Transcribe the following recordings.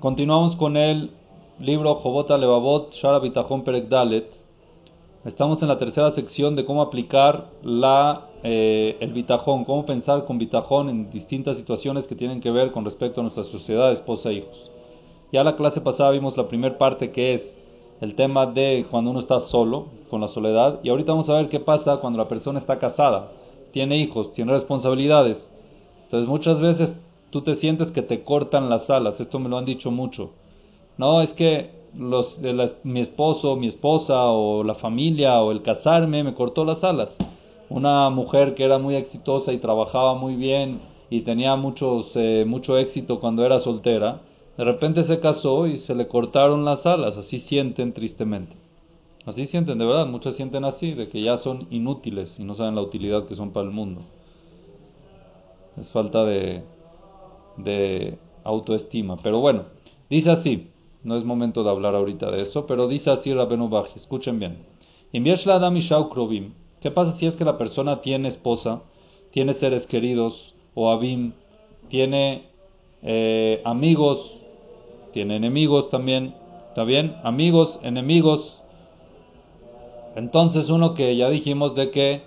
Continuamos con el libro Jobota Levavot, Shara Bitachon Perek Dalet. Estamos en la tercera sección de cómo aplicar la, eh, el bitajón, cómo pensar con bitajón en distintas situaciones que tienen que ver con respecto a nuestra sociedad, esposa e hijos. Ya la clase pasada vimos la primera parte que es el tema de cuando uno está solo, con la soledad, y ahorita vamos a ver qué pasa cuando la persona está casada, tiene hijos, tiene responsabilidades. Entonces muchas veces tú te sientes que te cortan las alas, esto me lo han dicho mucho. No, es que los, de mi esposo, mi esposa o la familia o el casarme me cortó las alas. Una mujer que era muy exitosa y trabajaba muy bien y tenía muchos, eh, mucho éxito cuando era soltera, de repente se casó y se le cortaron las alas, así sienten tristemente. Así sienten, de verdad, muchos sienten así, de que ya son inútiles y no saben la utilidad que son para el mundo. Es falta de, de autoestima. Pero bueno, dice así, no es momento de hablar ahorita de eso, pero dice así Rabenu Baji, escuchen bien. ¿Qué pasa si es que la persona tiene esposa, tiene seres queridos, o abim, tiene eh, amigos, tiene enemigos también, ¿está bien? Amigos, enemigos. Entonces uno que ya dijimos de que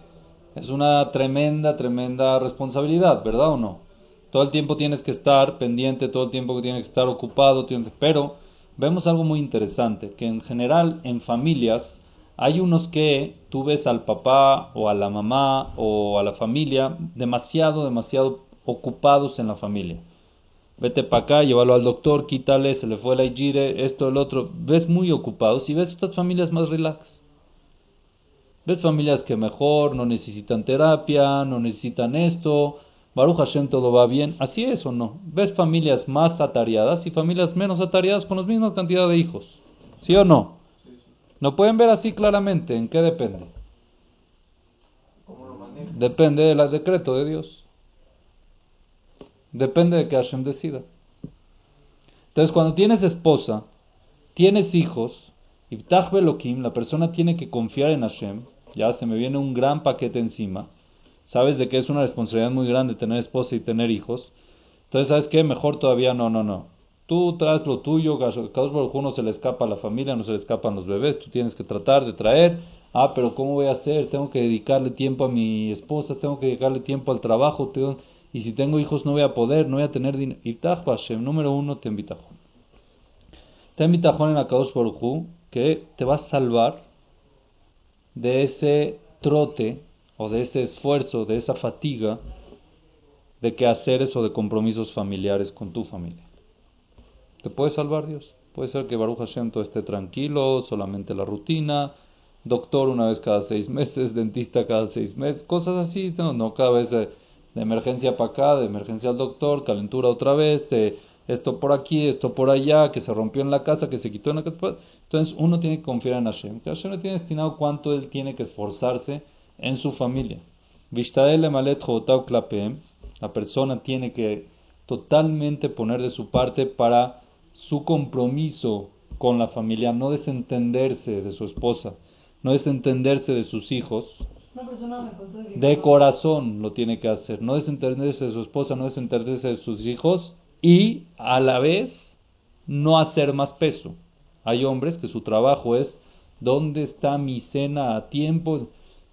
es una tremenda, tremenda responsabilidad, ¿verdad o no? Todo el tiempo tienes que estar pendiente, todo el tiempo que tienes que estar ocupado, pero vemos algo muy interesante, que en general en familias hay unos que tú ves al papá o a la mamá o a la familia demasiado, demasiado ocupados en la familia. Vete para acá, llévalo al doctor, quítale, se le fue la igire, esto, el otro. Ves muy ocupados y ves estas familias más relax. Ves familias que mejor no necesitan terapia, no necesitan esto, Baruch Hashem todo va bien. ¿Así es o no? ¿Ves familias más atareadas y familias menos atareadas con la misma cantidad de hijos? ¿Sí o no? ¿No pueden ver así claramente? ¿En qué depende? Depende del decreto de Dios. Depende de que Hashem decida. Entonces, cuando tienes esposa, tienes hijos, y la persona tiene que confiar en Hashem, ya se me viene un gran paquete encima sabes de que es una responsabilidad muy grande tener esposa y tener hijos. Entonces, ¿sabes qué? Mejor todavía no, no, no. Tú traes lo tuyo, cada uno se le escapa a la familia, no se le escapan los bebés, tú tienes que tratar de traer. Ah, pero ¿cómo voy a hacer? Tengo que dedicarle tiempo a mi esposa, tengo que dedicarle tiempo al trabajo, y si tengo hijos no voy a poder, no voy a tener dinero. Hashem, número uno, te invita Te invita en Akadosh Baruj que te va a salvar de ese trote o de ese esfuerzo, de esa fatiga de quehaceres o de compromisos familiares con tu familia. ¿Te puede salvar Dios? Puede ser que Baruch Hashem todo esté tranquilo, solamente la rutina, doctor una vez cada seis meses, dentista cada seis meses, cosas así, no, no cada vez de, emergencia para acá, de emergencia al doctor, calentura otra vez, esto por aquí, esto por allá, que se rompió en la casa, que se quitó en la casa. Entonces uno tiene que confiar en Hashem, que Hashem le tiene destinado cuánto él tiene que esforzarse en su familia. La persona tiene que totalmente poner de su parte para su compromiso con la familia, no desentenderse de su esposa, no desentenderse de sus hijos. De corazón lo tiene que hacer, no desentenderse de su esposa, no desentenderse de sus hijos y a la vez no hacer más peso. Hay hombres que su trabajo es, ¿dónde está mi cena a tiempo?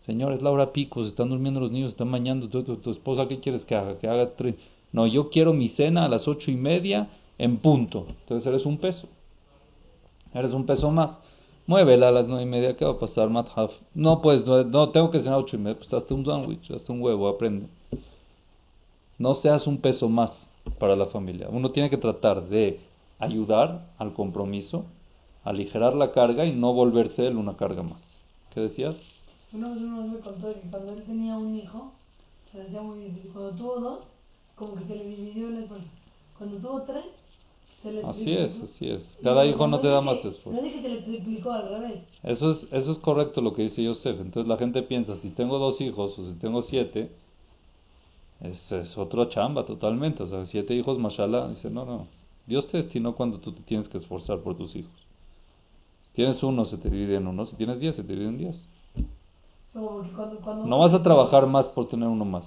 Señores, Laura Pico, se están durmiendo los niños, se están bañando, tu, esposa, ¿qué quieres que haga? Que haga tres. No, yo quiero mi cena a las ocho y media en punto. Entonces eres un peso. Eres un peso más. Muévela a las nueve y media, ¿qué va a pasar, Mathaf? No, pues, no, tengo que cenar a ocho y media, pues hazte un sándwich, hazte un huevo, aprende. No seas un peso más para la familia. Uno tiene que tratar de ayudar al compromiso, aligerar la carga y no volverse él una carga más. ¿Qué decías? Una vez uno me contó que cuando él tenía un hijo, se le hacía muy difícil. Cuando tuvo dos, como que se le dividió el esfuerzo. Cuando tuvo tres, se le Así es, así es. Cada hijo no, te da más esfuerzo. No que se le triplicó al revés. Eso es, eso es correcto lo que dice Yosef. Entonces la gente piensa, si tengo dos hijos o si tengo siete, es, es otro chamba totalmente. O sea, siete hijos, mashallah. Dice, no, no. Dios te destinó cuando tú te tienes que esforzar por tus hijos. Si tienes uno, se te divide en uno. Si tienes diez, se te divide en diez. No vas a trabajar más por tener uno más.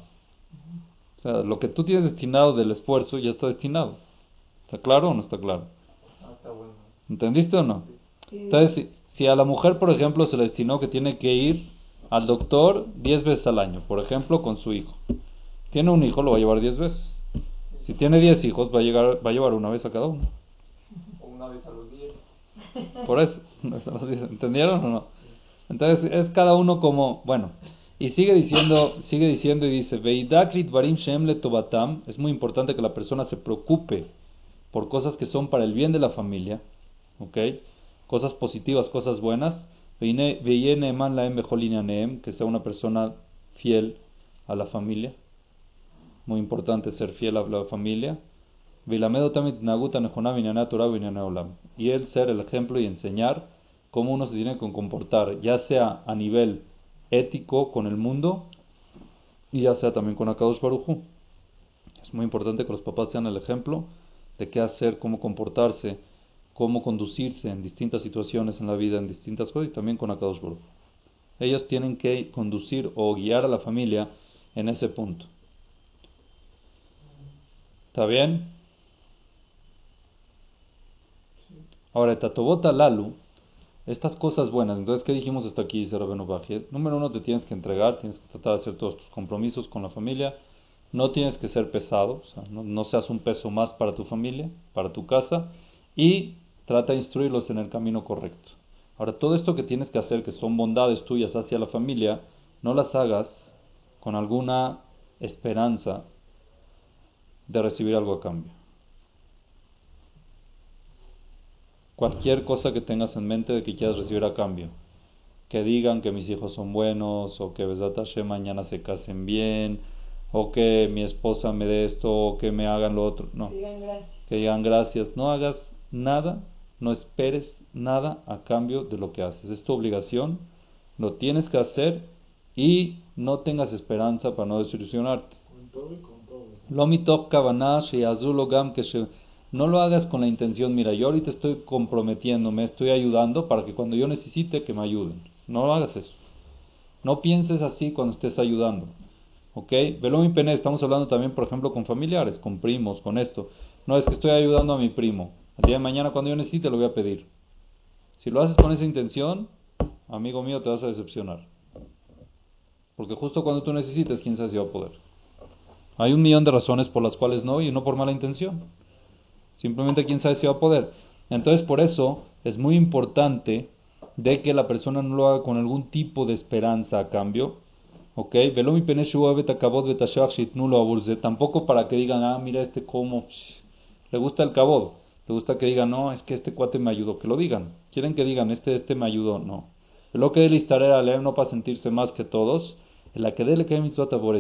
O sea, lo que tú tienes destinado del esfuerzo ya está destinado. ¿Está claro o no está claro? ¿Entendiste o no? Entonces, si, a la mujer, por ejemplo, se le destinó que tiene que ir al doctor 10 veces al año, por ejemplo, con su hijo. Tiene un hijo, lo va a llevar 10 veces. Si tiene 10 hijos, va a, llegar, va a llevar una vez a cada uno. O una vez a los 10. Por eso, ¿entendieron o no? Entonces es cada uno como, bueno, y sigue diciendo, sigue diciendo y dice, barim shem tobatam, es muy importante que la persona se preocupe por cosas que son para el bien de la familia, ¿ok? Cosas positivas, cosas buenas, que sea una persona fiel a la familia, muy importante ser fiel a la familia, y él ser el ejemplo y enseñar cómo uno se tiene que comportar, ya sea a nivel ético con el mundo y ya sea también con Akadosh Baruchu. Es muy importante que los papás sean el ejemplo de qué hacer, cómo comportarse, cómo conducirse en distintas situaciones en la vida, en distintas cosas y también con Akadosh Baruchu. Ellos tienen que conducir o guiar a la familia en ese punto. ¿Está bien? Ahora, Tatobota Lalu, estas cosas buenas, entonces, ¿qué dijimos hasta aquí? Dice Rabenu Número uno, te tienes que entregar, tienes que tratar de hacer todos tus compromisos con la familia. No tienes que ser pesado, o sea, no, seas un peso más para tu familia, para tu casa. Y trata de instruirlos en el camino correcto. Ahora, todo esto que tienes que hacer, que son bondades tuyas hacia la familia, no las hagas con alguna esperanza de recibir algo a cambio. Cualquier cosa que tengas en mente de que quieras recibir a cambio. Que digan que mis hijos son buenos, o que Besat mañana se casen bien, o que mi esposa me dé esto, o que me hagan lo otro. No. Que digan gracias. Que digan gracias. No hagas nada, no esperes nada a cambio de lo que haces. Es tu obligación, lo tienes que hacer y no tengas esperanza para no desilusionarte. Con todo y con todo. No lo hagas con la intención, mira, yo ahorita estoy comprometiendo, me estoy ayudando para que cuando yo necesite que me ayuden. No lo hagas eso. No pienses así cuando estés ayudando. ¿Ok? Velo mi pene, estamos hablando también, por ejemplo, con familiares, con primos, con esto. No es que estoy ayudando a mi primo. El día de mañana cuando yo necesite lo voy a pedir. Si lo haces con esa intención, amigo mío, te vas a decepcionar. Porque justo cuando tú necesites, quién sabe si va a poder. Hay un millón de razones por las cuales no y no por mala intención. Simplemente quién sabe si va a poder. Entonces por eso es muy importante de que la persona no lo haga con algún tipo de esperanza a cambio. ¿Ok? Tampoco para que digan, ah, mira este cómo. Le gusta el cabod. Le gusta que digan, no, es que este cuate me ayudó. Que lo digan. Quieren que digan, este, este me ayudó. No. Lo que de listar era leer no para sentirse más que todos. La que dele que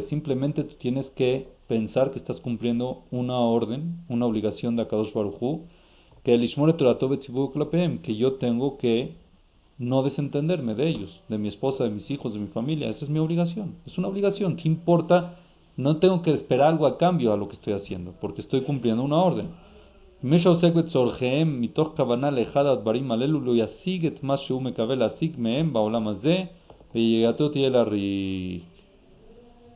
simplemente tú tienes que pensar que estás cumpliendo una orden, una obligación de Akadosh Baruchu, que el que yo tengo que no desentenderme de ellos, de mi esposa, de mis hijos, de mi familia. Esa es mi obligación. Es una obligación. ¿Qué importa? No tengo que esperar algo a cambio a lo que estoy haciendo, porque estoy cumpliendo una orden.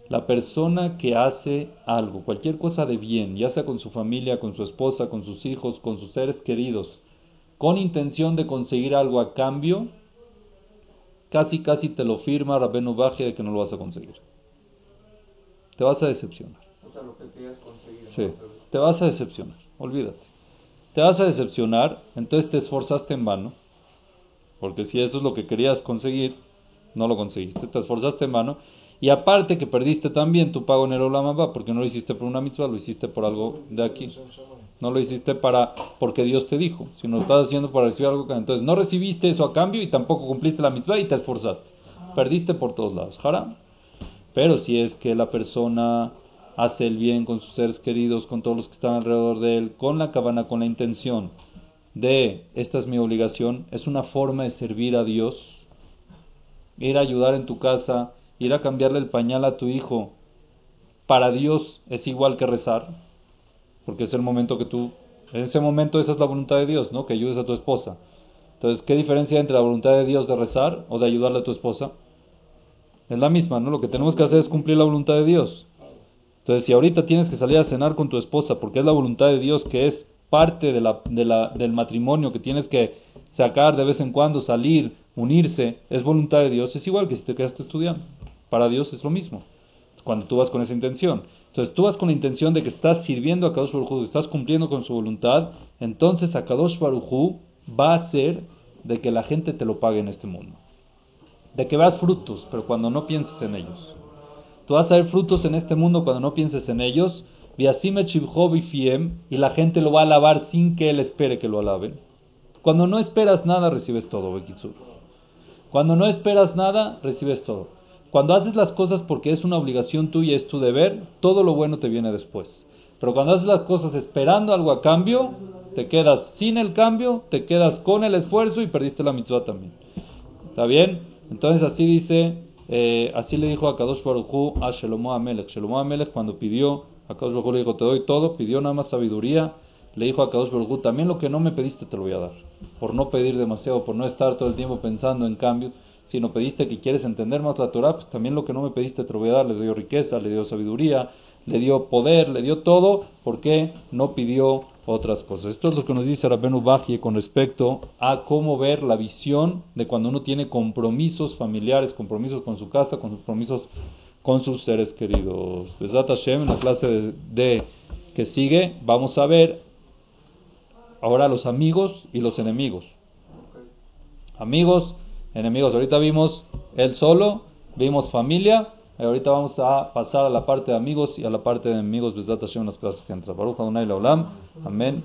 La persona que hace algo, cualquier cosa de bien, ya sea con su familia, con su esposa, con sus hijos, con sus seres queridos, con intención de conseguir algo a cambio, casi casi te lo firma Rabenu Baje de que no lo vas a conseguir. Te vas a decepcionar. O sea, lo que conseguir. Sí, te vas a decepcionar, olvídate. Te vas a decepcionar, entonces te esforzaste en vano, porque si eso es lo que querías conseguir, no lo conseguiste, te esforzaste en vano y aparte que perdiste también tu pago en el Olam porque no lo hiciste por una mitzvah, lo hiciste por algo de aquí. No lo hiciste para porque Dios te dijo, sino lo estás haciendo para recibir algo. Entonces no recibiste eso a cambio y tampoco cumpliste la mitzvah y te esforzaste. Perdiste por todos lados. Haram. Pero si es que la persona hace el bien con sus seres queridos, con todos los que están alrededor de él, con la cabana, con la intención de esta es mi obligación, es una forma de servir a Dios, ir a ayudar en tu casa, ir a cambiarle el pañal a tu hijo para Dios es igual que rezar, porque es el momento que tú, en ese momento esa es la voluntad de Dios, ¿no? Que ayudes a tu esposa. Entonces, ¿qué diferencia entre la voluntad de Dios de rezar o de ayudarle a tu esposa? Es la misma, ¿no? Lo que tenemos que hacer es cumplir la voluntad de Dios. Entonces, si ahorita tienes que salir a cenar con tu esposa porque es la voluntad de Dios que es parte de la, del matrimonio que tienes que sacar de vez en cuando, salir, unirse, es voluntad de Dios, es igual que si te quedaste estudiando. Para Dios es lo mismo, cuando tú vas con esa intención. Entonces tú vas con la intención de que estás sirviendo a Kadosh Baruj que estás cumpliendo con su voluntad, entonces a Kadosh Baruj va a hacer de que la gente te lo pague en este mundo. De que veas frutos, pero cuando no pienses en ellos. Tú vas a ver frutos en este mundo cuando no pienses en ellos. Y la gente lo va a alabar sin que él espere que lo alaben. Cuando no esperas nada, recibes todo, Bekitsur. Cuando no esperas nada, recibes todo. Cuando haces las cosas porque es una obligación tuya, es tu deber, todo lo bueno te viene después. Pero cuando haces las cosas esperando algo a cambio, te quedas sin el cambio, te quedas con el esfuerzo y perdiste la mitzvah también. ¿Está bien? Entonces así dice, eh, así le dijo a Kadosh Baruchu a Shelomo Amelech. Shelomo Amelech cuando pidió, a Kadosh Baruchu le dijo, te doy todo, pidió nada más sabiduría, le dijo a Kadosh Baruchu, también lo que no me pediste te lo voy a dar. Por no pedir demasiado, por no estar todo el tiempo pensando en cambio, sino pediste que quieres entender más la Torah, pues también lo que no me pediste te lo voy a dar. Le dio riqueza, le dio sabiduría, le dio poder, le dio todo, porque no pidió otras cosas. Esto es lo que nos dice Rabbenu Bajie con respecto a cómo ver la visión de cuando uno tiene compromisos familiares, compromisos con su casa, compromisos con sus seres queridos. Besat Hashem, en la clase de que sigue, vamos a ver ahora los amigos y los enemigos. Amigos, enemigos. Ahorita vimos él solo, vimos familia. Y ahorita vamos a pasar a la parte de amigos y a la parte de enemigos. Besat Hashem en las clases que entran. Baruch Adonai. Amén.